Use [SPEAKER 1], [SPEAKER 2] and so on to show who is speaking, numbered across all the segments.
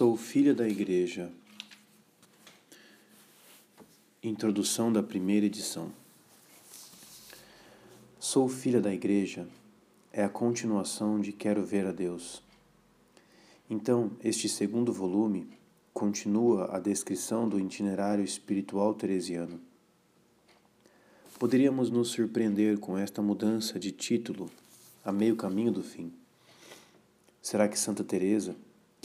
[SPEAKER 1] Sou filha da Igreja. Introdução da primeira edição. Sou filha da Igreja é a continuação de Quero Ver a Deus. Então, este segundo volume continua a descrição do itinerário espiritual teresiano. Poderíamos nos surpreender com esta mudança de título a meio caminho do fim. Será que Santa Teresa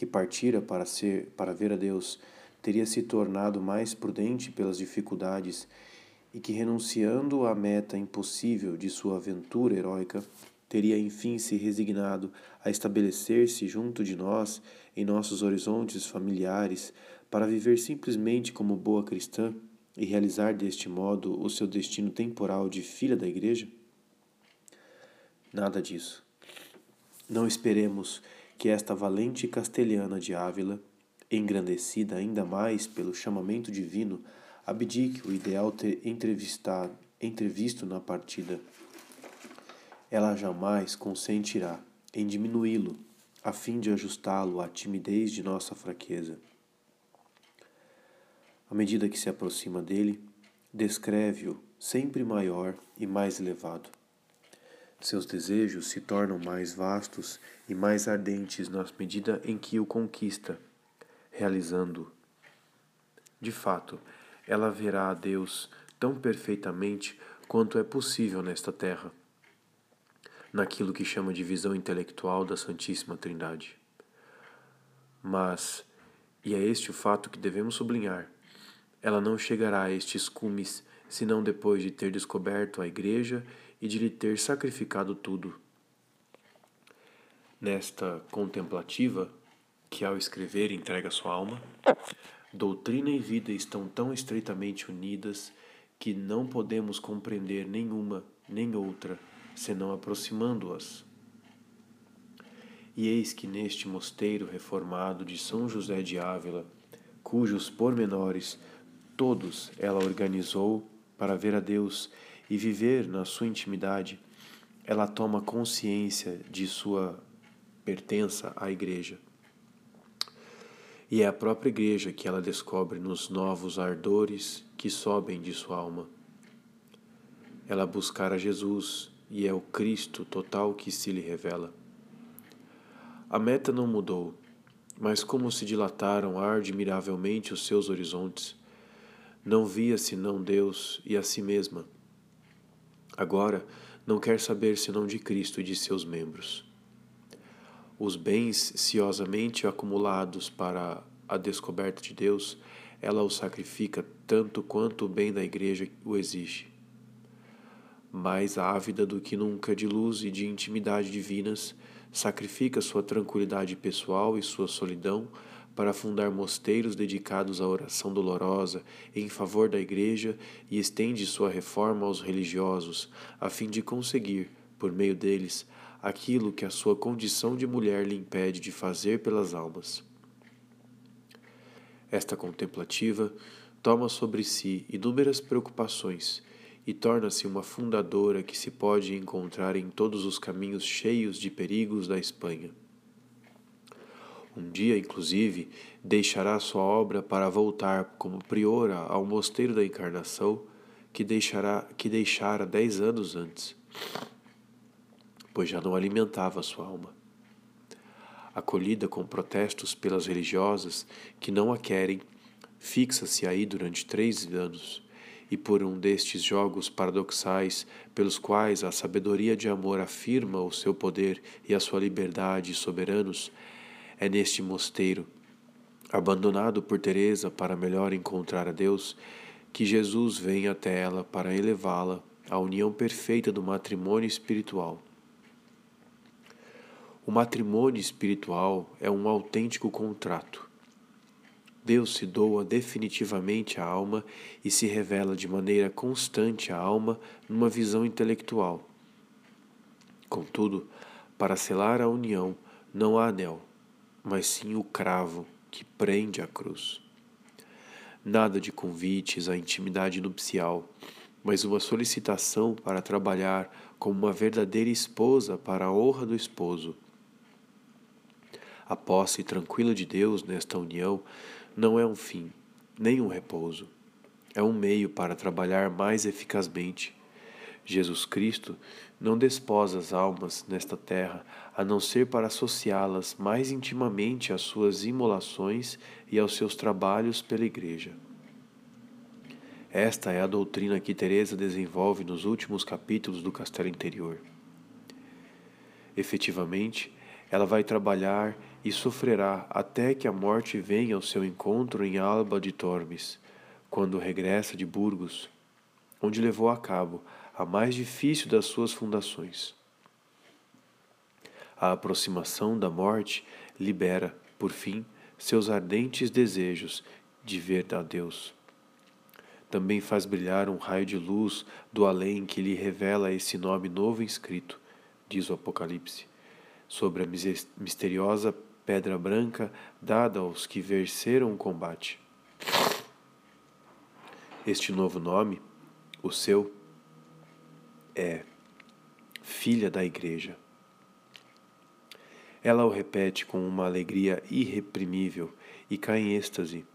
[SPEAKER 1] que partira para ser para ver a Deus, teria se tornado mais prudente pelas dificuldades e que renunciando à meta impossível de sua aventura heróica, teria enfim se resignado a estabelecer-se junto de nós em nossos horizontes familiares para viver simplesmente como boa cristã e realizar deste modo o seu destino temporal de filha da Igreja? Nada disso. Não esperemos que esta valente castelhana de Ávila, engrandecida ainda mais pelo chamamento divino, abdique o ideal ter entrevisto na partida. Ela jamais consentirá em diminuí-lo, a fim de ajustá-lo à timidez de nossa fraqueza. À medida que se aproxima dele, descreve-o sempre maior e mais elevado. Seus desejos se tornam mais vastos e mais ardentes na medida em que o conquista, realizando. De fato, ela verá a Deus tão perfeitamente quanto é possível nesta terra, naquilo que chama de visão intelectual da Santíssima Trindade. Mas, e é este o fato que devemos sublinhar, ela não chegará a estes cumes senão depois de ter descoberto a Igreja e de lhe ter sacrificado tudo. Nesta contemplativa, que ao escrever entrega sua alma, doutrina e vida estão tão estreitamente unidas que não podemos compreender nenhuma nem outra senão aproximando-as. E eis que neste mosteiro reformado de São José de Ávila, cujos pormenores todos ela organizou para ver a Deus e viver na sua intimidade, ela toma consciência de sua pertença à Igreja. E é a própria Igreja que ela descobre nos novos ardores que sobem de sua alma. Ela buscará Jesus e é o Cristo total que se lhe revela. A meta não mudou, mas como se dilataram admiravelmente os seus horizontes, não via senão Deus e a si mesma Agora, não quer saber senão de Cristo e de seus membros. Os bens ciosamente acumulados para a descoberta de Deus, ela os sacrifica tanto quanto o bem da Igreja o exige. Mais ávida do que nunca de luz e de intimidade divinas, sacrifica sua tranquilidade pessoal e sua solidão para fundar mosteiros dedicados à oração dolorosa em favor da Igreja e estende sua reforma aos religiosos, a fim de conseguir, por meio deles, aquilo que a sua condição de mulher lhe impede de fazer pelas almas. Esta contemplativa toma sobre si inúmeras preocupações e torna-se uma fundadora que se pode encontrar em todos os caminhos cheios de perigos da Espanha. Um dia, inclusive, deixará sua obra para voltar como priora ao mosteiro da Encarnação que, que deixara dez anos antes, pois já não alimentava sua alma. Acolhida com protestos pelas religiosas que não a querem, fixa-se aí durante três anos e por um destes jogos paradoxais pelos quais a sabedoria de amor afirma o seu poder e a sua liberdade soberanos, é neste mosteiro, abandonado por Teresa para melhor encontrar a Deus, que Jesus vem até ela para elevá-la à união perfeita do matrimônio espiritual. O matrimônio espiritual é um autêntico contrato. Deus se doa definitivamente à alma e se revela de maneira constante à alma numa visão intelectual. Contudo, para selar a união, não há anel mas sim o cravo que prende a cruz. Nada de convites à intimidade nupcial, mas uma solicitação para trabalhar como uma verdadeira esposa para a honra do esposo. A posse tranquila de Deus nesta união não é um fim, nem um repouso. É um meio para trabalhar mais eficazmente. Jesus Cristo não desposa as almas nesta terra a não ser para associá-las mais intimamente às suas imolações e aos seus trabalhos pela Igreja. Esta é a doutrina que Teresa desenvolve nos últimos capítulos do Castelo Interior. Efetivamente, ela vai trabalhar e sofrerá até que a morte venha ao seu encontro em Alba de Tormes, quando regressa de Burgos, onde levou a cabo a mais difícil das suas fundações. A aproximação da morte libera, por fim, seus ardentes desejos de ver a Deus. Também faz brilhar um raio de luz do além que lhe revela esse nome novo inscrito, diz o Apocalipse, sobre a misteriosa pedra branca dada aos que venceram o combate. Este novo nome, o seu, é filha da Igreja. Ela o repete com uma alegria irreprimível e cai em êxtase.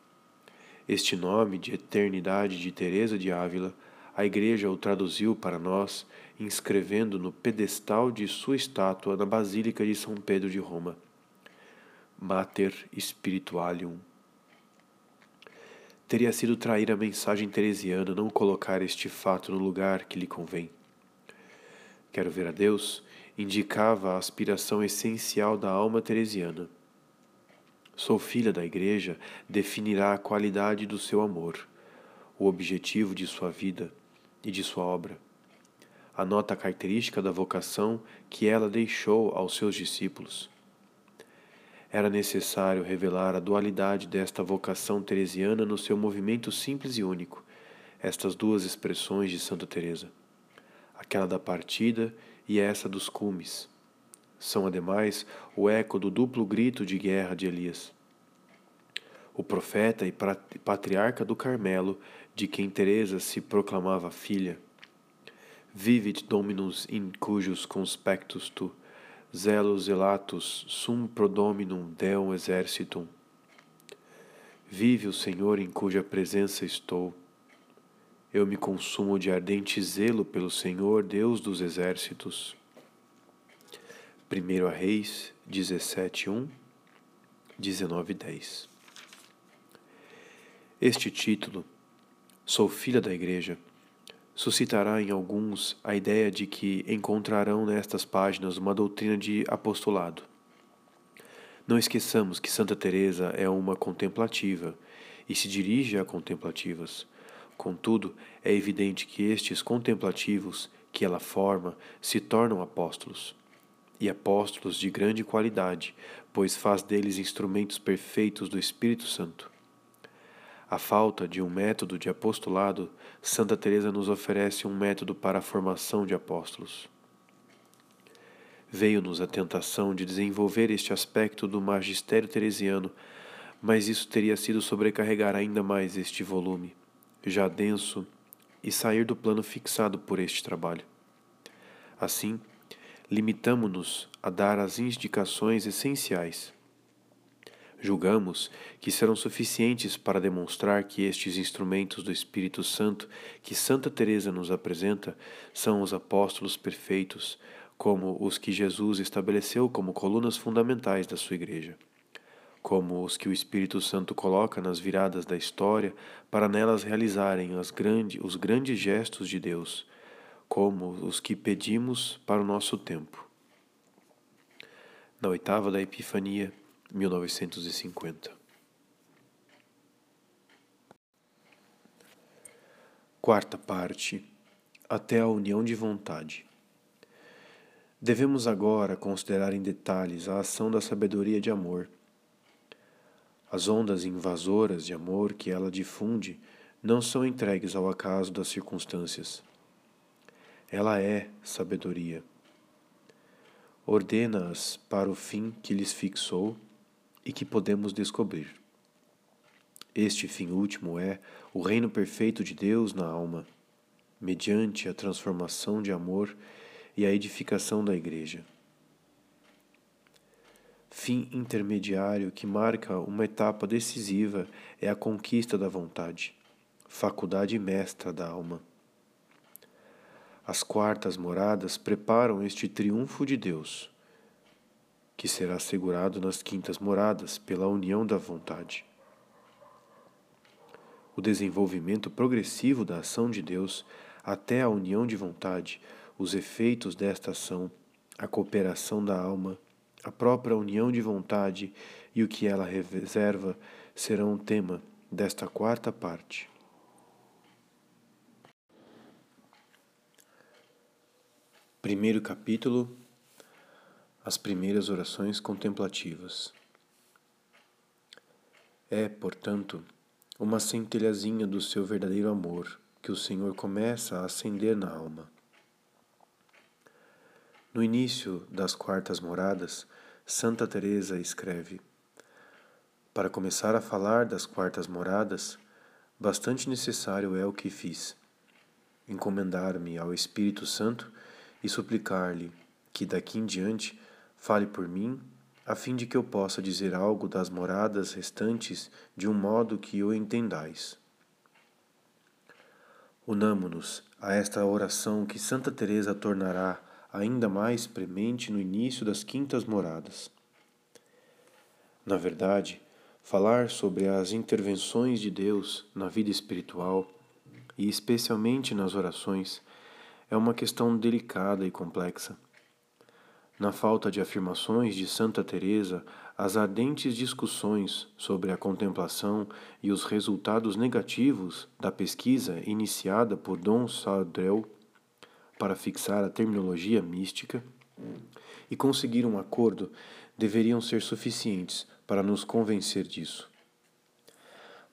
[SPEAKER 1] Este nome de eternidade de Teresa de Ávila, a Igreja o traduziu para nós, inscrevendo no pedestal de sua estátua na Basílica de São Pedro de Roma. Mater Spiritualium. Teria sido trair a mensagem teresiana não colocar este fato no lugar que lhe convém. Quero ver a Deus indicava a aspiração essencial da alma teresiana. Sou filha da Igreja definirá a qualidade do seu amor, o objetivo de sua vida e de sua obra. A nota característica da vocação que ela deixou aos seus discípulos era necessário revelar a dualidade desta vocação teresiana no seu movimento simples e único, estas duas expressões de Santa Teresa, aquela da partida e essa dos cumes. São, ademais, o eco do duplo grito de guerra de Elias. O profeta e patriarca do Carmelo, de quem Teresa se proclamava filha. Vivit Dominus in cujus conspectus tu, zelos elatus sum prodominum deum exercitum. Vive o Senhor em cuja presença estou. Eu me consumo de ardente zelo pelo Senhor, Deus dos exércitos. 1 Reis 17, 1, 19, 10. Este título, Sou filha da Igreja, suscitará em alguns a ideia de que encontrarão nestas páginas uma doutrina de apostolado. Não esqueçamos que Santa Teresa é uma contemplativa e se dirige a contemplativas. Contudo, é evidente que estes contemplativos que ela forma se tornam apóstolos, e apóstolos de grande qualidade, pois faz deles instrumentos perfeitos do Espírito Santo. A falta de um método de apostolado, Santa Teresa nos oferece um método para a formação de apóstolos. Veio-nos a tentação de desenvolver este aspecto do magistério teresiano, mas isso teria sido sobrecarregar ainda mais este volume, já denso, e sair do plano fixado por este trabalho. Assim, limitamo-nos a dar as indicações essenciais Julgamos que serão suficientes para demonstrar que estes instrumentos do Espírito Santo que Santa Teresa nos apresenta são os apóstolos perfeitos, como os que Jesus estabeleceu como colunas fundamentais da sua igreja, como os que o Espírito Santo coloca nas viradas da história para nelas realizarem grande, os grandes gestos de Deus, como os que pedimos para o nosso tempo. Na oitava da Epifania, 1950. Quarta parte. Até a união de vontade. Devemos agora considerar em detalhes a ação da sabedoria de amor. As ondas invasoras de amor que ela difunde não são entregues ao acaso das circunstâncias. Ela é sabedoria. Ordena-as para o fim que lhes fixou e que podemos descobrir. Este fim último é o reino perfeito de Deus na alma, mediante a transformação de amor e a edificação da Igreja. Fim intermediário que marca uma etapa decisiva é a conquista da vontade, faculdade mestra da alma. As quartas moradas preparam este triunfo de Deus, que será assegurado nas quintas moradas pela união da vontade. O desenvolvimento progressivo da ação de Deus até a união de vontade, os efeitos desta ação, a cooperação da alma, a própria união de vontade e o que ela reserva serão o tema desta quarta parte. Primeiro capítulo As primeiras orações contemplativas. É, portanto, uma centelhazinha do seu verdadeiro amor que o Senhor começa a acender na alma. No início das quartas moradas, Santa Teresa escreve: Para começar a falar das quartas moradas, bastante necessário é o que fiz: encomendar-me ao Espírito Santo e suplicar-lhe que daqui em diante fale por mim, a fim de que eu possa dizer algo das moradas restantes de um modo que o entendais. Unamo-nos a esta oração que Santa Teresa tornará ainda mais premente no início das quintas moradas. Na verdade, falar sobre as intervenções de Deus na vida espiritual e especialmente nas orações é uma questão delicada e complexa. Na falta de afirmações de Santa Teresa, as ardentes discussões sobre a contemplação e os resultados negativos da pesquisa iniciada por Dom Sardel para fixar a terminologia mística e conseguir um acordo deveriam ser suficientes para nos convencer disso.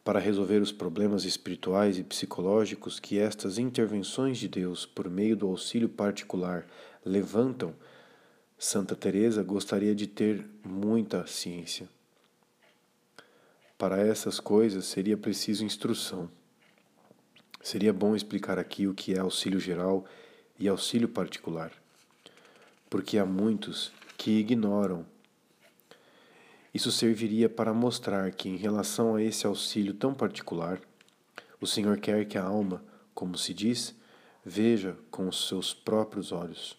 [SPEAKER 1] Para resolver os problemas espirituais e psicológicos que estas intervenções de Deus por meio do auxílio particular levantam, Santa Teresa gostaria de ter muita ciência. Para essas coisas seria preciso instrução. Seria bom explicar aqui o que é auxílio geral e auxílio particular, porque há muitos que ignoram. Isso serviria para mostrar que, em relação a esse auxílio tão particular, o Senhor quer que a alma, como se diz, veja com os seus próprios olhos.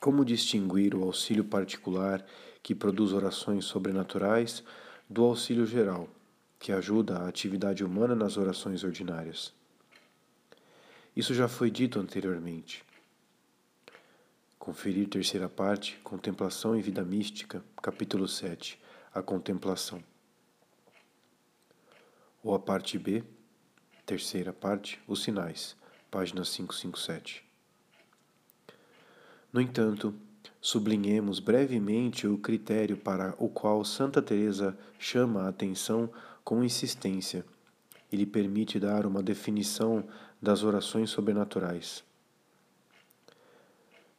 [SPEAKER 1] Como distinguir o auxílio particular que produz orações sobrenaturais do auxílio geral, que ajuda a atividade humana nas orações ordinárias? Isso já foi dito anteriormente. Conferir terceira parte, Contemplação e Vida Mística, capítulo 7, a Contemplação. Ou a parte B, terceira parte, Os Sinais, página 557. No entanto, sublinhemos brevemente o critério para o qual Santa Teresa chama a atenção com insistência e lhe permite dar uma definição das orações sobrenaturais.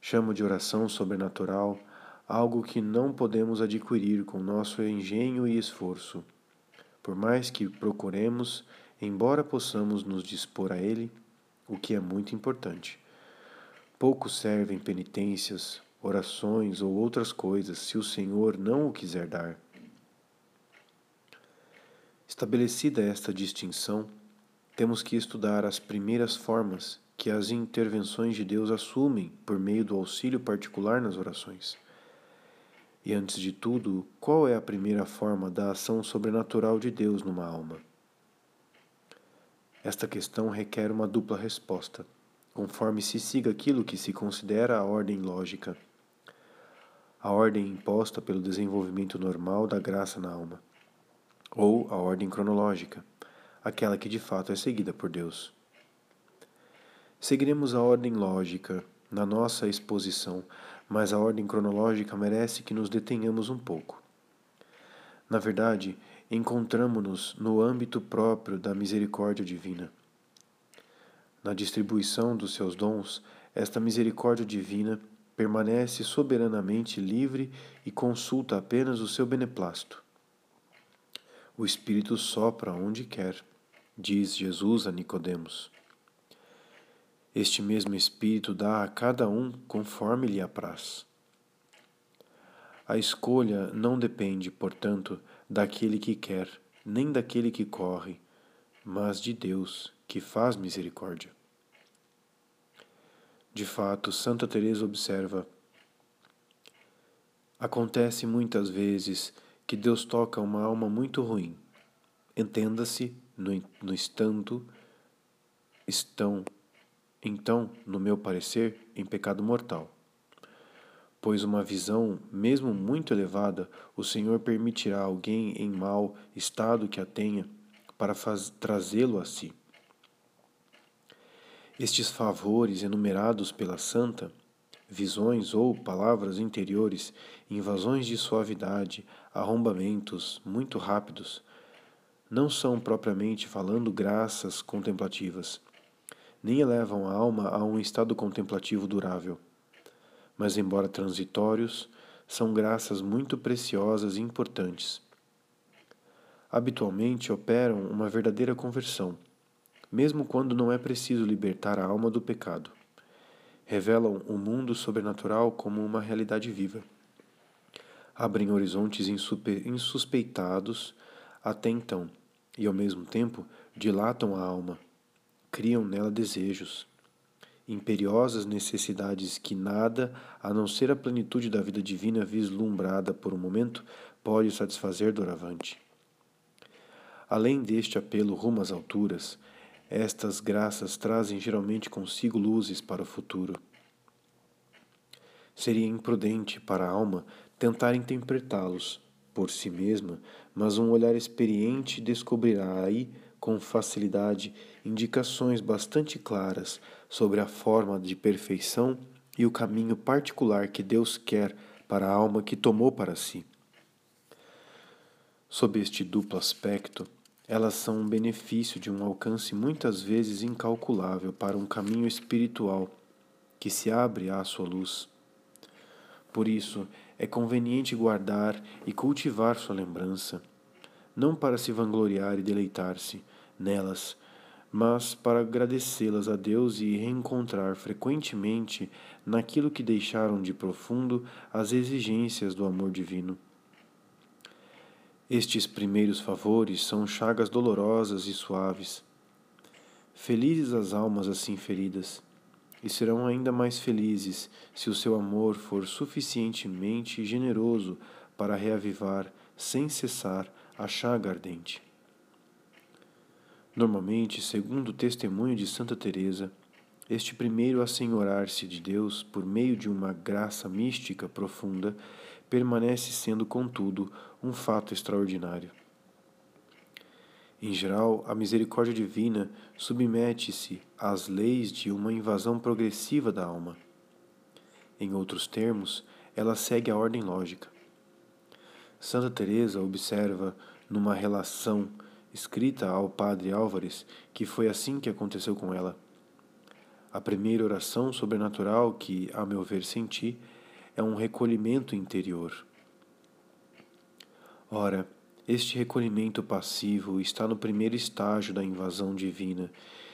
[SPEAKER 1] Chamo de oração sobrenatural algo que não podemos adquirir com nosso engenho e esforço. Por mais que procuremos, embora possamos nos dispor a ele, o que é muito importante. Pouco servem penitências, orações ou outras coisas se o Senhor não o quiser dar. Estabelecida esta distinção, temos que estudar as primeiras formas que as intervenções de Deus assumem por meio do auxílio particular nas orações. E antes de tudo, qual é a primeira forma da ação sobrenatural de Deus numa alma? Esta questão requer uma dupla resposta, conforme se siga aquilo que se considera a ordem lógica, a ordem imposta pelo desenvolvimento normal da graça na alma, ou a ordem cronológica aquela que de fato é seguida por Deus. Seguiremos a ordem lógica na nossa exposição, mas a ordem cronológica merece que nos detenhamos um pouco. Na verdade, encontramos-nos no âmbito próprio da misericórdia divina. Na distribuição dos seus dons, esta misericórdia divina permanece soberanamente livre e consulta apenas o seu beneplácito. O Espírito sopra onde quer diz Jesus a Nicodemos. Este mesmo Espírito dá a cada um conforme lhe apraz. A escolha não depende, portanto, daquele que quer, nem daquele que corre, mas de Deus, que faz misericórdia. De fato, Santa Teresa observa: Acontece muitas vezes que Deus toca uma alma muito ruim. Entenda-se, no, no estando, estão, então, no meu parecer, em pecado mortal pois uma visão, mesmo muito elevada, o Senhor permitirá alguém em mau estado que a tenha para trazê-lo a si. Estes favores enumerados pela santa, visões ou palavras interiores, invasões de suavidade, arrombamentos muito rápidos, não são propriamente falando graças contemplativas, nem elevam a alma a um estado contemplativo durável mas, embora transitórios, são graças muito preciosas e importantes. Habitualmente operam uma verdadeira conversão, mesmo quando não é preciso libertar a alma do pecado. Revelam o mundo sobrenatural como uma realidade viva. Abrem horizontes insuspeitados até então e, ao mesmo tempo, dilatam a alma, criam nela desejos, imperiosas necessidades que nada, a não ser a plenitude da vida divina vislumbrada por um momento, pode satisfazer doravante. Além deste apelo rumo às alturas, estas graças trazem geralmente consigo luzes para o futuro. Seria imprudente para a alma tentar interpretá-los por si mesma, mas um olhar experiente descobrirá aí com facilidade indicações bastante claras sobre a forma de perfeição e o caminho particular que Deus quer para a alma que tomou para si. Sob este duplo aspecto, elas são um benefício de um alcance muitas vezes incalculável para um caminho espiritual que se abre à sua luz. Por isso, é conveniente guardar e cultivar sua lembrança não para se vangloriar e deleitar-se nelas, mas para agradecê-las a Deus e reencontrar frequentemente naquilo que deixaram de profundo as exigências do amor divino. Estes primeiros favores são chagas dolorosas e suaves. Felizes as almas assim feridas, e serão ainda mais felizes se o seu amor for suficientemente generoso para reavivar, sem cessar, a chaga ardente. Normalmente, segundo o testemunho de Santa Teresa, este primeiro assenhorar-se de Deus por meio de uma graça mística profunda permanece sendo, contudo, um fato extraordinário. Em geral, a misericórdia divina submete-se às leis de uma invasão progressiva da alma. Em outros termos, ela segue a ordem lógica. Santa Teresa observa numa relação escrita ao padre Álvares que foi assim que aconteceu com ela. A primeira oração sobrenatural que, a meu ver, senti é um recolhimento interior. Ora, este recolhimento passivo está no primeiro estágio da invasão divina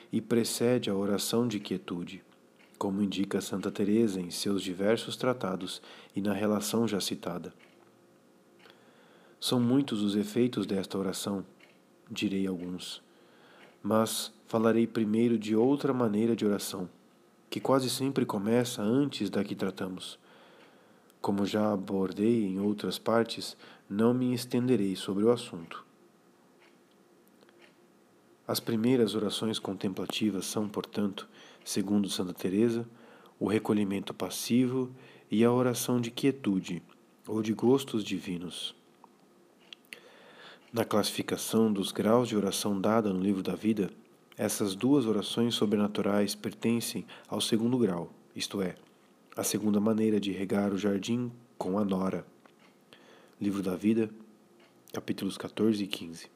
[SPEAKER 1] e precede a oração de quietude, como indica Santa Teresa em seus diversos tratados e na relação já citada. São muitos os efeitos desta oração, direi alguns, mas falarei primeiro de outra maneira de oração, que quase sempre começa antes da que tratamos. Como já abordei em outras partes, não me estenderei sobre o assunto. As primeiras orações contemplativas são, portanto, segundo Santa Teresa, o recolhimento passivo e a oração de quietude ou de gostos divinos. Na classificação dos graus de oração dada no Livro da Vida, essas duas orações sobrenaturais pertencem ao segundo grau, isto é, a segunda maneira de regar o jardim com a nora. Livro da Vida, capítulos 14 e 15.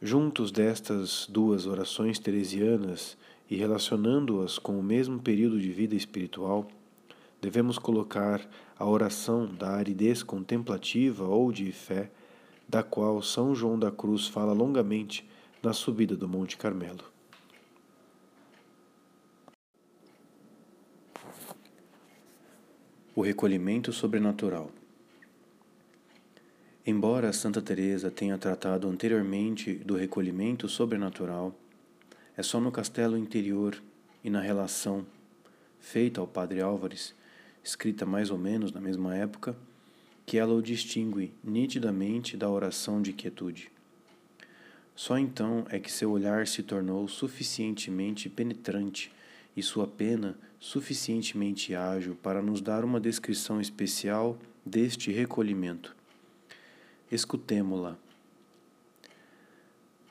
[SPEAKER 1] Juntos destas duas orações teresianas e relacionando-as com o mesmo período de vida espiritual, devemos colocar a oração da aridez contemplativa ou de fé da qual São João da Cruz fala longamente na subida do Monte Carmelo. O recolhimento sobrenatural. Embora Santa Teresa tenha tratado anteriormente do recolhimento sobrenatural, é só no castelo interior e na relação feita ao padre Álvares, escrita mais ou menos na mesma época, que ela o distingue nitidamente da oração de quietude. Só então é que seu olhar se tornou suficientemente penetrante e sua pena suficientemente ágil para nos dar uma descrição especial deste recolhimento. Escutemo-la.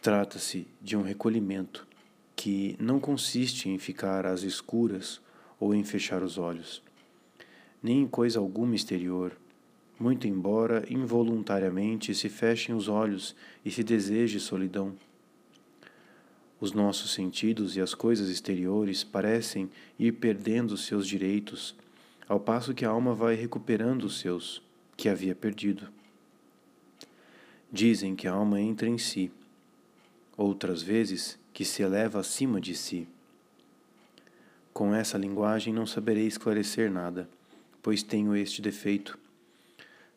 [SPEAKER 1] Trata-se de um recolhimento que não consiste em ficar às escuras ou em fechar os olhos, nem em coisa alguma exterior, muito embora involuntariamente se fechem os olhos e se deseje solidão. Os nossos sentidos e as coisas exteriores parecem ir perdendo seus direitos, ao passo que a alma vai recuperando os seus, que havia perdido. Dizem que a alma entra em si, outras vezes que se eleva acima de si. Com essa linguagem não saberei esclarecer nada, pois tenho este defeito.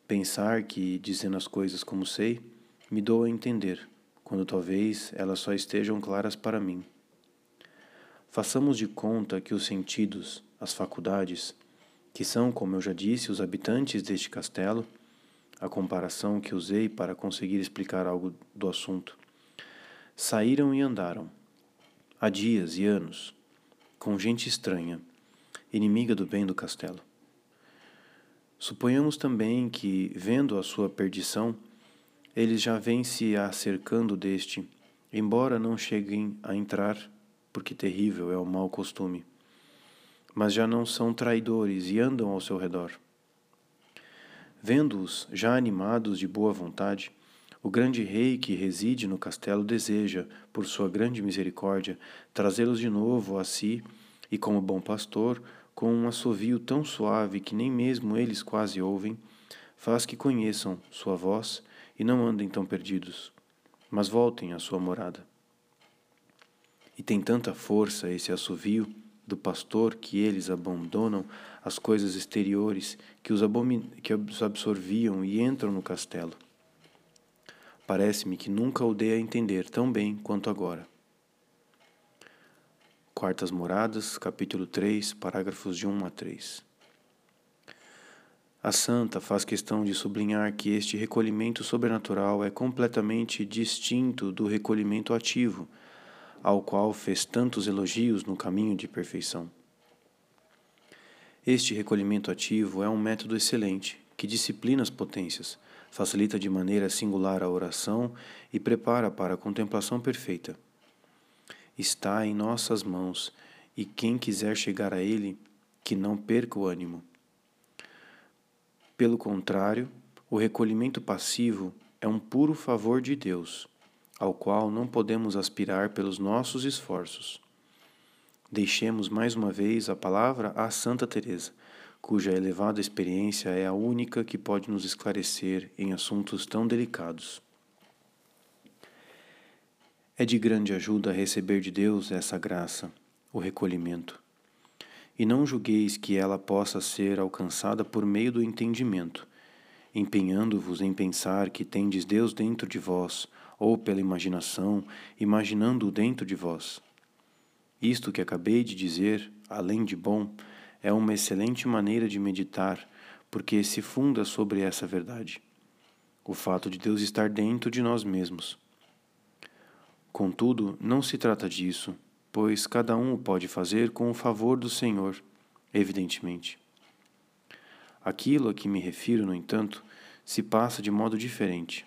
[SPEAKER 1] Pensar que, dizendo as coisas como sei, me dou a entender quando talvez elas só estejam claras para mim. Façamos de conta que os sentidos, as faculdades, que são, como eu já disse, os habitantes deste castelo, a comparação que usei para conseguir explicar algo do assunto, saíram e andaram, há dias e anos, com gente estranha, inimiga do bem do castelo. Suponhamos também que, vendo a sua perdição, eles já vêm se acercando deste, embora não cheguem a entrar, porque terrível é o mau costume. Mas já não são traidores e andam ao seu redor. Vendo-os já animados de boa vontade, o grande rei que reside no castelo deseja, por sua grande misericórdia, trazê-los de novo a si e, como bom pastor, com um assovio tão suave que nem mesmo eles quase ouvem, faz que conheçam sua voz e não andem tão perdidos, mas voltem à sua morada. E tem tanta força esse assovio do pastor que eles abandonam as coisas exteriores que os, que os absorviam e entram no castelo. Parece-me que nunca o dei a entender tão bem quanto agora. Quartas Moradas, capítulo 3, parágrafos de 1 a 3. A santa faz questão de sublinhar que este recolhimento sobrenatural é completamente distinto do recolhimento ativo, ao qual fez tantos elogios no caminho de perfeição. Este recolhimento ativo é um método excelente que disciplina as potências, facilita de maneira singular a oração e prepara para a contemplação perfeita. Está em nossas mãos e quem quiser chegar a ele, que não perca o ânimo pelo contrário, o recolhimento passivo é um puro favor de Deus, ao qual não podemos aspirar pelos nossos esforços. Deixemos mais uma vez a palavra à Santa Teresa, cuja elevada experiência é a única que pode nos esclarecer em assuntos tão delicados. É de grande ajuda receber de Deus essa graça, o recolhimento e não julgueis que ela possa ser alcançada por meio do entendimento, empenhando-vos em pensar que tendes Deus dentro de vós, ou pela imaginação, imaginando-o dentro de vós. Isto que acabei de dizer, além de bom, é uma excelente maneira de meditar, porque se funda sobre essa verdade. O fato de Deus estar dentro de nós mesmos. Contudo, não se trata disso, pois cada um o pode fazer com o favor do Senhor, evidentemente. Aquilo a que me refiro, no entanto, se passa de modo diferente.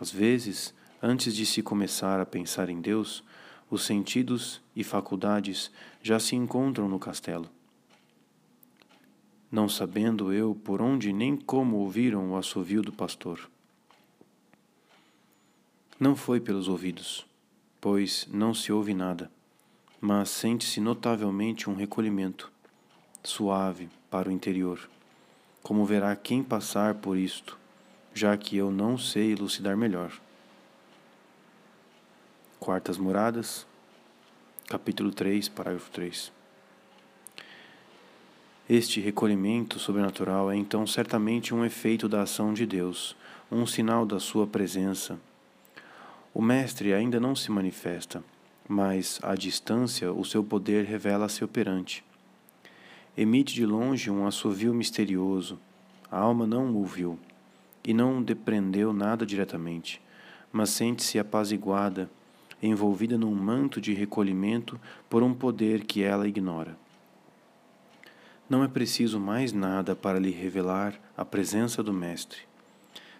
[SPEAKER 1] Às vezes, antes de se começar a pensar em Deus, os sentidos e faculdades já se encontram no castelo. Não sabendo eu por onde nem como ouviram o assovio do pastor. Não foi pelos ouvidos pois não se ouve nada, mas sente-se notavelmente um recolhimento, suave, para o interior, como verá quem passar por isto, já que eu não sei elucidar melhor. Quartas Moradas, capítulo 3, parágrafo 3. Este recolhimento sobrenatural é então certamente um efeito da ação de Deus, um sinal da sua presença. O Mestre ainda não se manifesta, mas à distância o seu poder revela-se operante. Emite de longe um assovio misterioso. A alma não o viu e não depreendeu nada diretamente, mas sente-se apaziguada, envolvida num manto de recolhimento por um poder que ela ignora. Não é preciso mais nada para lhe revelar a presença do Mestre.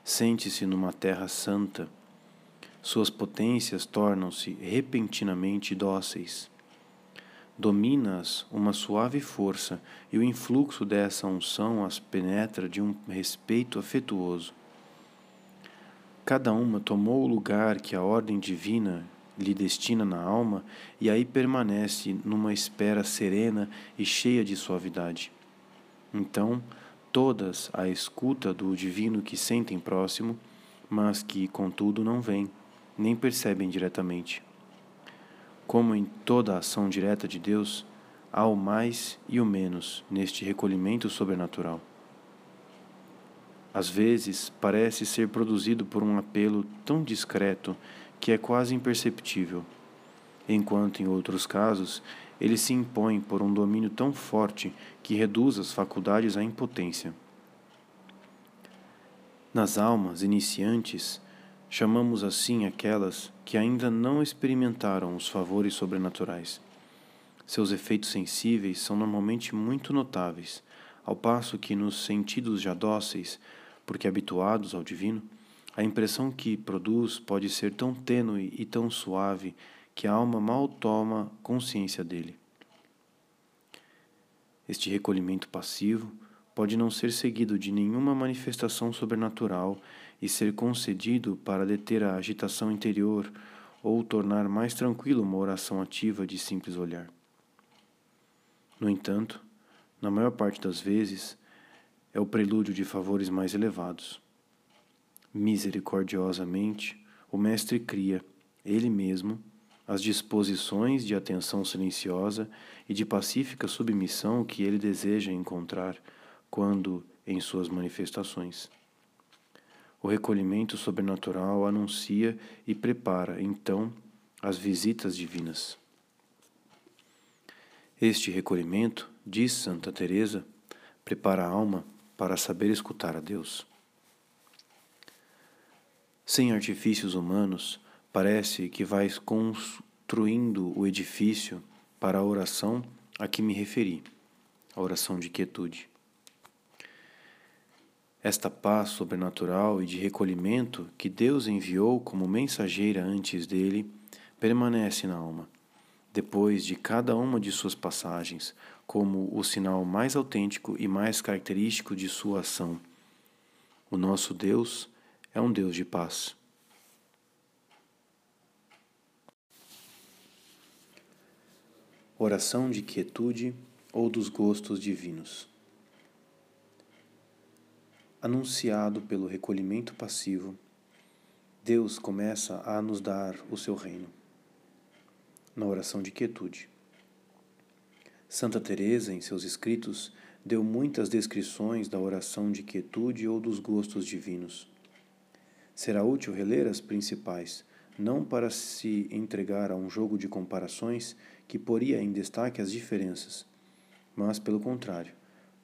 [SPEAKER 1] Sente-se numa terra santa. Suas potências tornam-se repentinamente dóceis domina-as uma suave força, e o influxo dessa unção as penetra de um respeito afetuoso. Cada uma tomou o lugar que a ordem divina lhe destina na alma e aí permanece numa espera serena e cheia de suavidade. Então, todas à escuta do divino que sentem próximo, mas que, contudo, não veem, nem percebem diretamente. Como em toda a ação direta de Deus, há o mais e o menos neste recolhimento sobrenatural. Às vezes, parece ser produzido por um apelo tão discreto que é quase imperceptível, enquanto em outros casos ele se impõe por um domínio tão forte que reduz as faculdades à impotência. Nas almas iniciantes, chamamos assim aquelas que ainda não experimentaram os favores sobrenaturais. Seus efeitos sensíveis são normalmente muito notáveis, ao passo que nos sentidos já dóceis, porque habituados ao divino, a impressão que produz pode ser tão tênue e tão suave que a alma mal toma consciência dele. Este recolhimento passivo pode não ser seguido de nenhuma manifestação sobrenatural e ser concedido para deter a agitação interior ou tornar mais tranquilo uma oração ativa de simples olhar. No entanto, na maior parte das vezes, é o prelúdio de favores mais elevados. Misericordiosamente, o Mestre cria, ele mesmo, as disposições de atenção silenciosa e de pacífica submissão que ele deseja encontrar quando em suas manifestações. O recolhimento sobrenatural anuncia e prepara, então, as visitas divinas. Este recolhimento, diz Santa Teresa, prepara a alma para saber escutar a Deus. Sem artifícios humanos, parece que vais construindo o edifício para a oração a que me referi, a oração de quietude. Esta paz sobrenatural e de recolhimento que Deus enviou como mensageira antes dele permanece na alma, depois de cada uma de suas passagens, como o sinal mais autêntico e mais característico de sua ação. O nosso Deus é um Deus de paz. Oração de quietude ou dos gostos divinos anunciado pelo recolhimento passivo, Deus começa a nos dar o seu reino. Na oração de quietude. Santa Teresa, em seus escritos, deu muitas descrições da oração de quietude ou dos gostos divinos. Será útil reler as principais, não para se entregar a um jogo de comparações que poria em destaque as diferenças, mas, pelo contrário,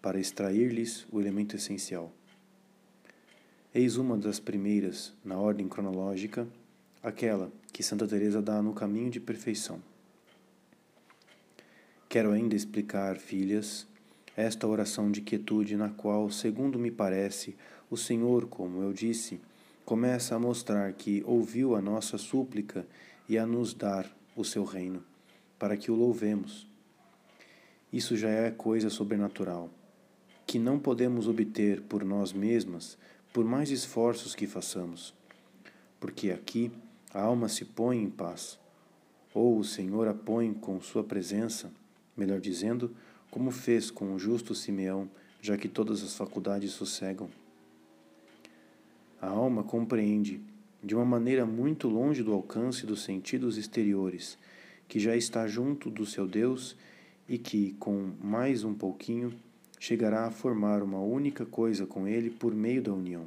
[SPEAKER 1] para extrair-lhes o elemento essencial. Eis uma das primeiras, na ordem cronológica, aquela que Santa Teresa dá no caminho de perfeição. Quero ainda explicar, filhas, esta oração de quietude na qual, segundo me parece, o Senhor, como eu disse, começa a mostrar que ouviu a nossa súplica e a nos dar o seu reino, para que o louvemos. Isso já é coisa sobrenatural, que não podemos obter por nós mesmas, por mais esforços que façamos, porque aqui a alma se põe em paz, ou o Senhor a põe com sua presença, melhor dizendo, como fez com o justo Simeão, já que todas as faculdades sossegam. A alma compreende, de uma maneira muito longe do alcance dos sentidos exteriores, que já está junto do seu Deus e que, com mais um pouquinho, chegará a formar uma única coisa com ele por meio da união.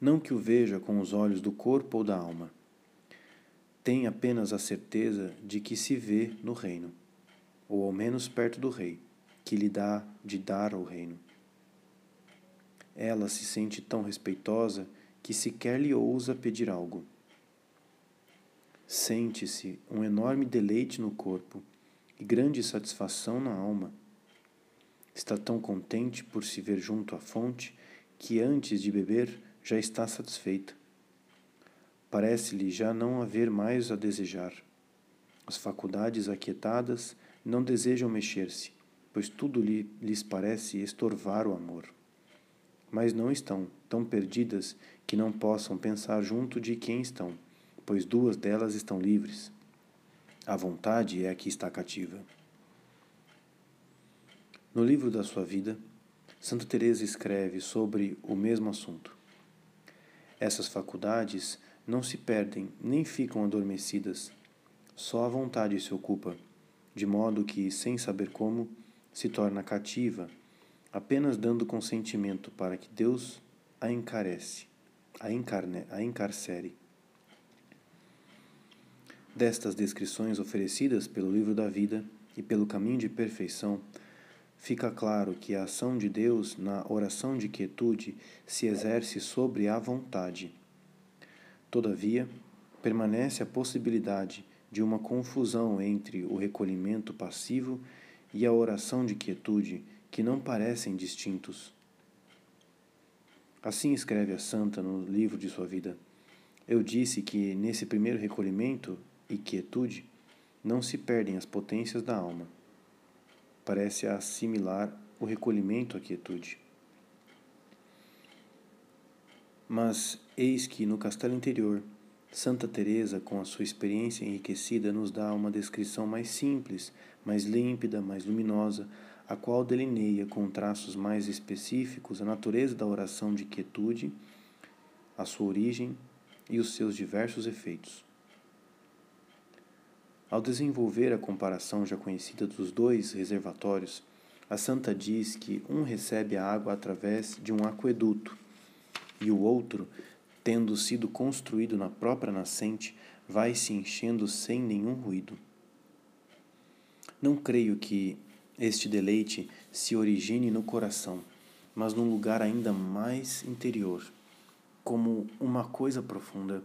[SPEAKER 1] Não que o veja com os olhos do corpo ou da alma. Tem apenas a certeza de que se vê no reino, ou ao menos perto do rei, que lhe dá de dar ao reino. Ela se sente tão respeitosa que sequer lhe ousa pedir algo. Sente-se um enorme deleite no corpo e grande satisfação na alma. Está tão contente por se ver junto à fonte que antes de beber já está satisfeita. Parece-lhe já não haver mais a desejar. As faculdades aquietadas não desejam mexer-se, pois tudo lhe, lhes parece estorvar o amor. Mas não estão tão perdidas que não possam pensar junto de quem estão, pois duas delas estão livres. A vontade é a que está cativa. No livro da sua vida, Santa Teresa escreve sobre o mesmo assunto. Essas faculdades não se perdem nem ficam adormecidas, só a vontade se ocupa, de modo que, sem saber como, se torna cativa, apenas dando consentimento para que Deus a encarece, a, encarne, a encarcere. Destas descrições oferecidas pelo livro da vida e pelo caminho de perfeição, fica claro que a ação de Deus na oração de quietude se exerce sobre a vontade. Todavia, permanece a possibilidade de uma confusão entre o recolhimento passivo e a oração de quietude, que não parecem distintos. Assim escreve a santa no livro de sua vida. Eu disse que nesse primeiro recolhimento e quietude, não se perdem as potências da alma. Parece assimilar o recolhimento à quietude. Mas eis que no castelo interior, Santa Teresa, com a sua experiência enriquecida, nos dá uma descrição mais simples, mais límpida, mais luminosa, a qual delineia com traços mais específicos a natureza da oração de quietude, a sua origem e os seus diversos efeitos. Ao desenvolver a comparação já conhecida dos dois reservatórios, a santa diz que um recebe a água através de um aqueduto e o outro, tendo sido construído na própria nascente, vai se enchendo sem nenhum ruído. Não creio que este deleite se origine no coração, mas num lugar ainda mais interior, como uma coisa profunda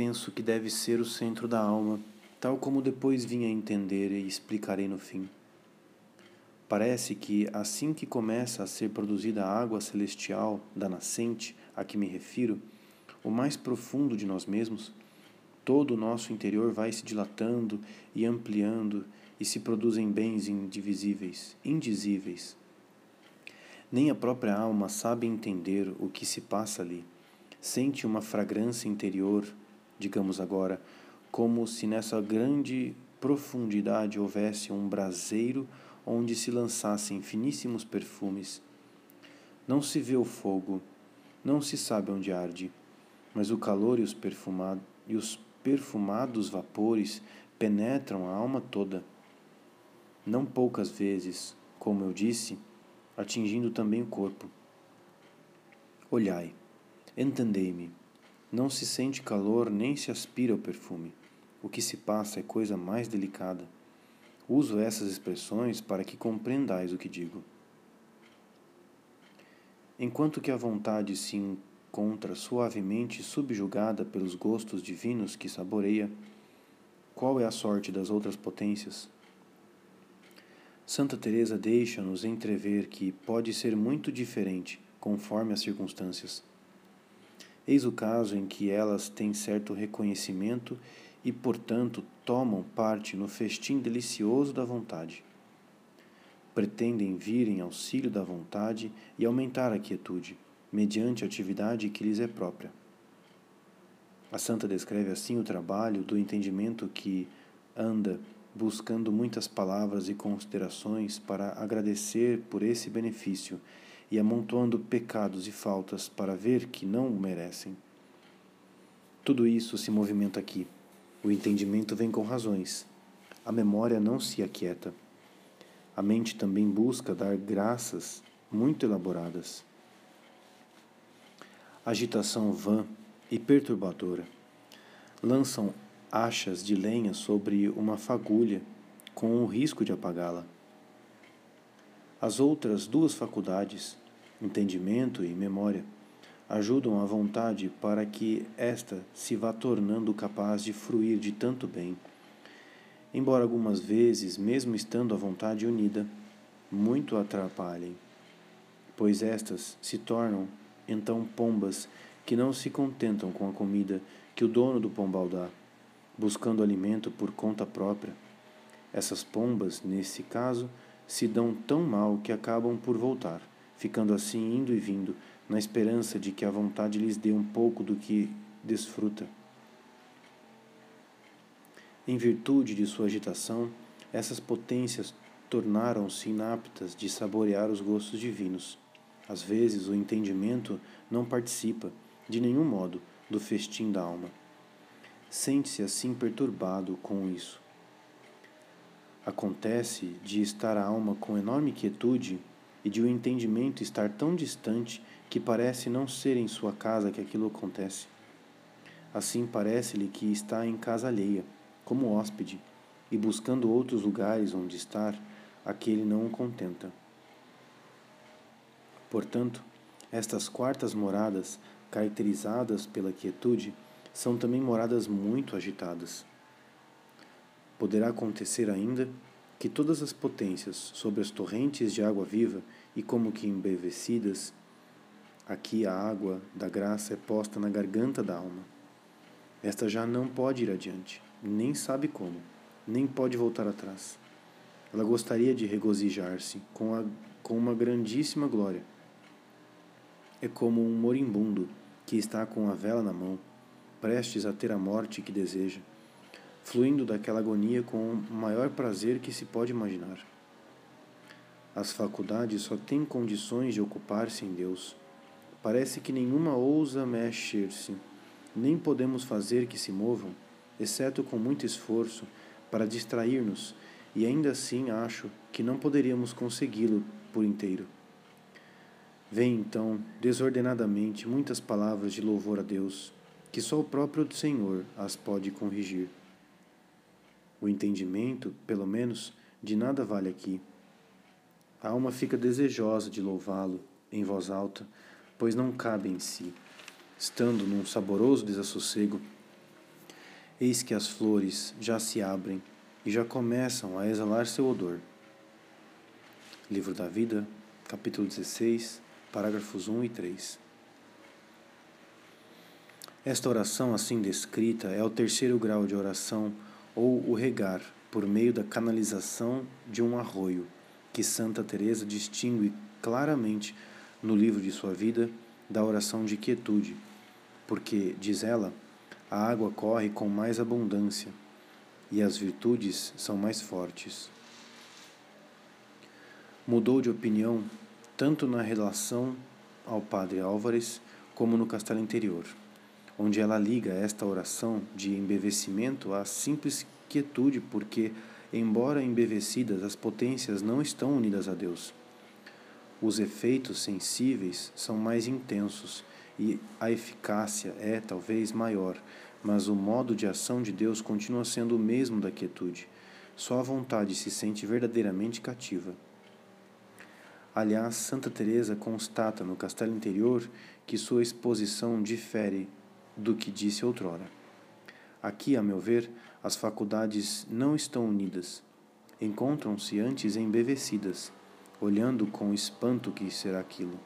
[SPEAKER 1] penso que deve ser o centro da alma, tal como depois vim a entender e explicarei no fim. Parece que assim que começa a ser produzida a água celestial da nascente a que me refiro, o mais profundo de nós mesmos, todo o nosso interior vai se dilatando e ampliando e se produzem bens indivisíveis, indizíveis. Nem a própria alma sabe entender o que se passa ali. Sente uma fragrância interior digamos agora, como se nessa grande profundidade houvesse um braseiro onde se lançassem finíssimos perfumes. Não se vê o fogo, não se sabe onde arde, mas o calor e os, perfumado, e os perfumados vapores penetram a alma toda. Não poucas vezes, como eu disse, atingindo também o corpo. Olhai, entendei-me. Não se sente calor nem se aspira o perfume. O que se passa é coisa mais delicada. Uso essas expressões para que compreendais o que digo. Enquanto que a vontade se encontra suavemente subjugada pelos gostos divinos que saboreia, qual é a sorte das outras potências? Santa Teresa deixa-nos entrever que pode ser muito diferente conforme as circunstâncias. Eis o caso em que elas têm certo reconhecimento e, portanto, tomam parte no festim delicioso da vontade. Pretendem vir em auxílio da vontade e aumentar a quietude, mediante a atividade que lhes é própria. A santa descreve assim o trabalho do entendimento que anda buscando muitas palavras e considerações para agradecer por esse benefício e amontoando pecados e faltas para ver que não o merecem. Tudo isso se movimenta aqui. O entendimento vem com razões. A memória não se aquieta. A mente também busca dar graças muito elaboradas. Agitação vã e perturbadora. Lançam achas de lenha sobre uma fagulha com o risco de apagá-la. As outras duas faculdades, entendimento e memória, ajudam a vontade para que esta se vá tornando capaz de fruir de tanto bem. Embora algumas vezes, mesmo estando a vontade unida, muito atrapalhem, pois estas se tornam então pombas que não se contentam com a comida que o dono do pombal dá, buscando alimento por conta própria. Essas pombas, nesse caso, se dão tão mal que acabam por voltar, ficando assim indo e vindo, na esperança de que a vontade lhes dê um pouco do que desfruta. Em virtude de sua agitação, essas potências tornaram-se inaptas de saborear os gostos divinos. Às vezes, o entendimento não participa, de nenhum modo, do festim da alma. Sente-se assim perturbado com isso. Acontece de estar a alma com enorme quietude e de o entendimento estar tão distante que parece não ser em sua casa que aquilo acontece. Assim parece-lhe que está em casa alheia, como hóspede, e buscando outros lugares onde estar, aquele não o contenta. Portanto, estas quartas moradas, caracterizadas pela quietude, são também moradas muito agitadas. Poderá acontecer ainda que todas as potências sobre as torrentes de água viva e como que embevecidas Aqui a água da graça é posta na garganta da alma. Esta já não pode ir adiante, nem sabe como, nem pode voltar atrás. Ela gostaria de regozijar-se com, a, com uma grandíssima glória. É como um moribundo que está com a vela na mão, prestes a ter a morte que deseja, fluindo daquela agonia com o maior prazer que se pode imaginar. As faculdades só têm condições de ocupar-se em Deus Parece que nenhuma ousa mexer-se, nem podemos fazer que se movam, exceto com muito esforço, para distrair-nos, e ainda assim acho que não poderíamos consegui-lo por inteiro. Vêm então, desordenadamente, muitas palavras de louvor a Deus, que só o próprio Senhor as pode corrigir. O entendimento, pelo menos, de nada vale aqui. A alma fica desejosa de louvá-lo em voz alta, pois não cabe em si. Estando num saboroso desassossego, eis que as flores já se abrem e já começam a exalar seu odor. Livro da Vida, capítulo 16, parágrafos 1 e 3. Esta oração assim descrita é o terceiro grau de oração ou o regar por meio da canalização de um arroio, que Santa Teresa distingue claramente no livro de sua vida da oração de quietude, porque, diz ela, a água corre com mais abundância e as virtudes são mais fortes. Mudou de opinião tanto na relação ao padre Álvares como no castelo interior, onde ela liga esta oração de embevecimento à simples quietude, porque, embora embevecidas, as potências não estão unidas a Deus os efeitos sensíveis são mais intensos e a eficácia é talvez maior, mas o modo de ação de Deus continua sendo o mesmo da quietude. Só a vontade se sente verdadeiramente cativa. Aliás, Santa Teresa constata no castelo interior que sua exposição difere do que disse outrora. Aqui, a meu ver, as faculdades não estão unidas. Encontram-se antes embevecidas olhando com espanto que será aquilo.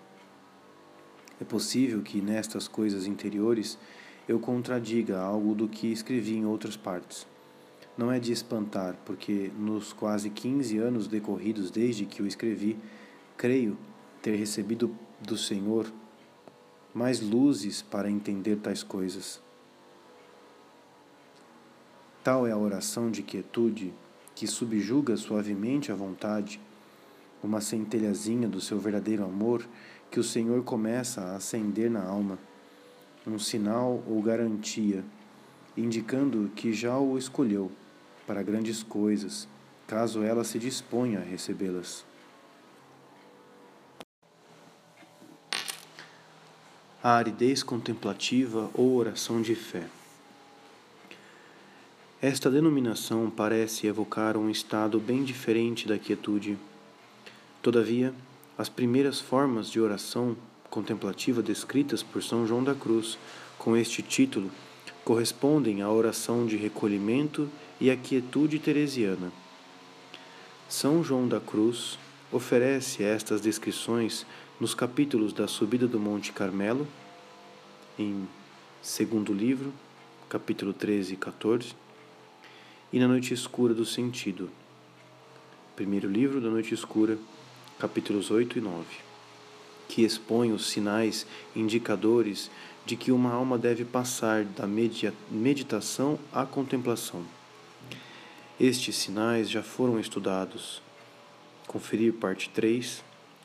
[SPEAKER 1] É possível que nestas coisas interiores eu contradiga algo do que escrevi em outras partes. Não é de espantar, porque nos quase 15 anos decorridos desde que o escrevi, creio ter recebido do Senhor mais luzes para entender tais coisas. Tal é a oração de quietude que subjuga suavemente a vontade uma centelhazinha do seu verdadeiro amor que o Senhor começa a acender na alma, um sinal ou garantia, indicando que já o escolheu para grandes coisas caso ela se disponha a recebê-las. A aridez contemplativa ou oração de fé. Esta denominação parece evocar um estado bem diferente da quietude. Todavia, as primeiras formas de oração contemplativa descritas por São João da Cruz com este título correspondem à oração de recolhimento e à quietude teresiana. São João da Cruz oferece estas descrições nos capítulos da subida do Monte Carmelo, em segundo livro, capítulo 13 e 14, e na Noite Escura do Sentido, primeiro livro da Noite Escura, capítulos 8 e 9, que expõe os sinais indicadores de que uma alma deve passar da meditação à contemplação. Estes sinais já foram estudados. Conferir parte 3,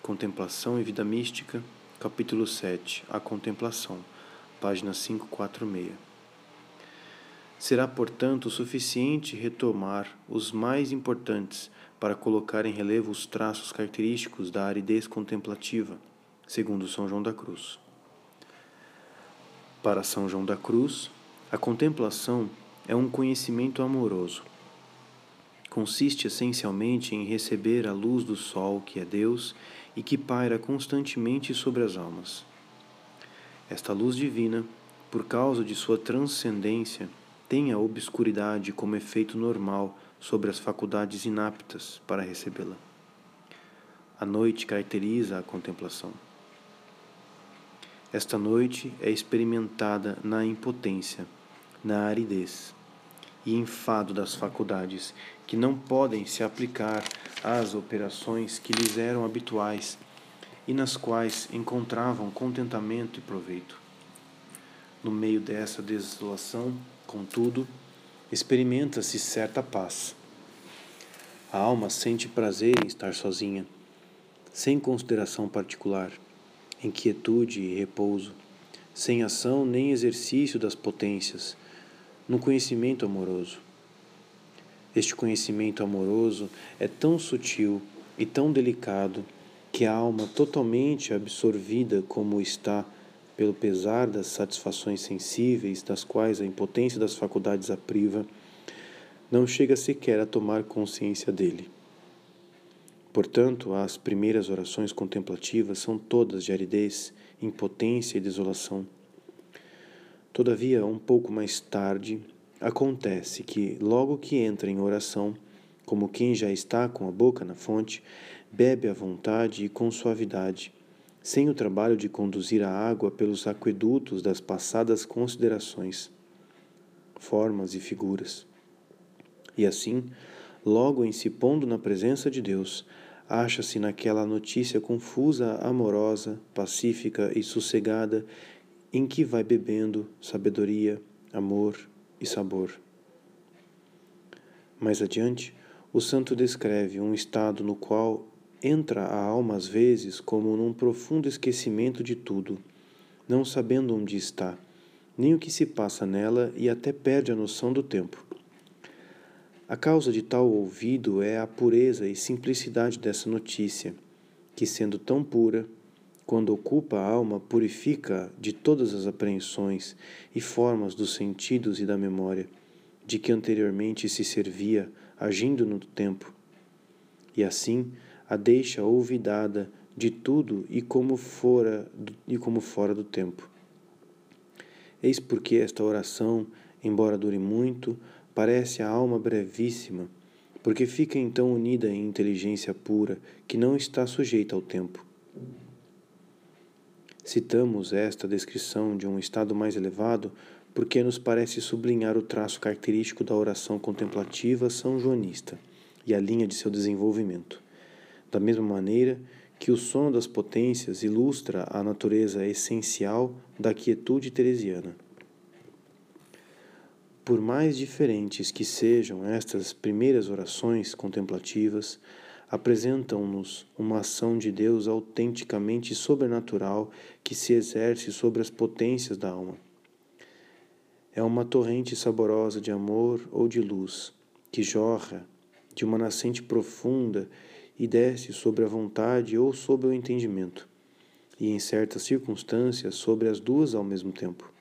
[SPEAKER 1] Contemplação e Vida Mística, capítulo 7, A Contemplação, página 546. Será, portanto, suficiente retomar os mais importantes para colocar em relevo os traços característicos da aridez contemplativa, segundo São João da Cruz. Para São João da Cruz, a contemplação é um conhecimento amoroso consiste essencialmente em receber a luz do sol, que é Deus, e que paira constantemente sobre as almas. Esta luz divina, por causa de sua transcendência, tem a obscuridade como efeito normal sobre as faculdades inaptas para recebê-la. A noite caracteriza a contemplação. Esta noite é experimentada na impotência, na aridez e enfado das faculdades, que não podem se aplicar às operações que lhes eram habituais e nas quais encontravam contentamento e proveito. No meio dessa desolação, contudo, experimenta-se certa paz. A alma sente prazer em estar sozinha, sem consideração particular, em quietude e repouso, sem ação nem exercício das potências no conhecimento amoroso. Este conhecimento amoroso é tão sutil e tão delicado que a alma totalmente absorvida como está pelo pesar das satisfações sensíveis das quais a impotência das faculdades a priva, não chega sequer a tomar consciência dele. Portanto, as primeiras orações contemplativas são todas de aridez, impotência e desolação. Todavia, um pouco mais tarde, acontece que, logo que entra em oração, como quem já está com a boca na fonte, bebe à vontade e com suavidade, sem o trabalho de conduzir a água pelos aquedutos das passadas considerações, formas e figuras. E assim, logo em se pondo na presença de Deus, acha-se naquela notícia confusa, amorosa, pacífica e sossegada em que vai bebendo sabedoria, amor e sabor. Mais adiante, o santo descreve um estado no qual entra a alma às vezes como num profundo esquecimento de tudo, não sabendo onde está, nem o que se passa nela e até perde a noção do tempo. A causa de tal ouvido é a pureza e simplicidade dessa notícia, que, sendo tão pura, quando ocupa a alma, purifica de todas as apreensões e formas dos sentidos e da memória, de que anteriormente se servia, agindo no tempo, e assim a deixa olvidada de tudo e como fora e como fora do tempo. Eis porque esta oração, embora dure muito, parece a alma brevíssima, porque fica então unida em inteligência pura, que não está sujeita ao tempo. Citamos esta descrição de um estado mais elevado porque nos parece sublinhar o traço característico da oração contemplativa são joanista e a linha de seu desenvolvimento. Da mesma maneira que o sono das potências ilustra a natureza essencial da quietude teresiana. Por mais diferentes que sejam estas primeiras orações contemplativas, apresentam-nos uma ação de Deus autenticamente sobrenatural que se exerce sobre as potências da alma. É uma torrente saborosa de amor ou de luz que jorra de uma nascente profunda e desce sobre a vontade ou sobre o entendimento, e em certas circunstâncias sobre as duas ao mesmo tempo.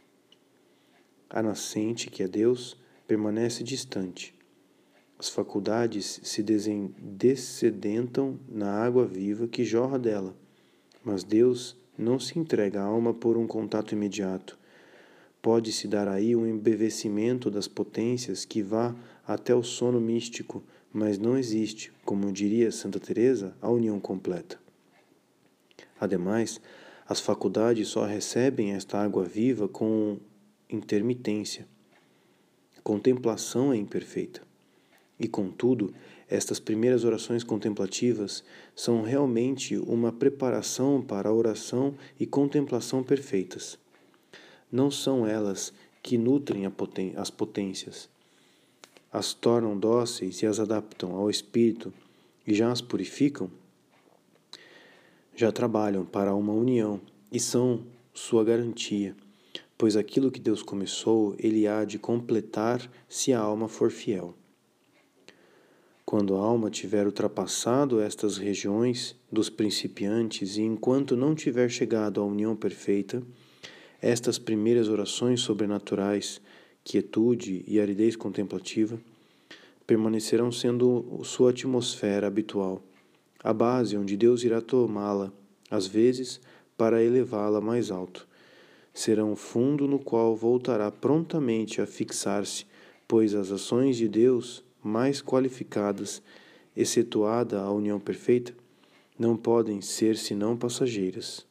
[SPEAKER 1] A nascente, que é Deus, permanece distante. As faculdades se descedentam na água viva que jorra dela, mas Deus não se entrega à alma por um contato imediato. Pode-se dar aí um embevecimento das potências que vá até o sono místico, mas não existe, como diria Santa Teresa, a união completa. Ademais, as faculdades só recebem esta água viva com intermitência. A contemplação é imperfeita. E contudo, estas primeiras orações contemplativas são realmente uma preparação para a oração e contemplação perfeitas. Não são elas que nutrem as potências, as tornam dóceis e as adaptam ao espírito e já as purificam? Já trabalham para uma união e são sua garantia, pois aquilo que Deus começou, ele há de completar se a alma for fiel. Quando a alma tiver ultrapassado estas regiões dos principiantes e enquanto não tiver chegado à união perfeita, estas primeiras orações sobrenaturais, quietude e aridez contemplativa, permanecerão sendo sua atmosfera habitual, a base onde Deus irá tomá-la, às vezes, para elevá-la mais alto. Serão o fundo no qual voltará prontamente a fixar-se, pois as ações de Deus mais qualificadas, excetuada a união perfeita, não podem ser senão passageiras.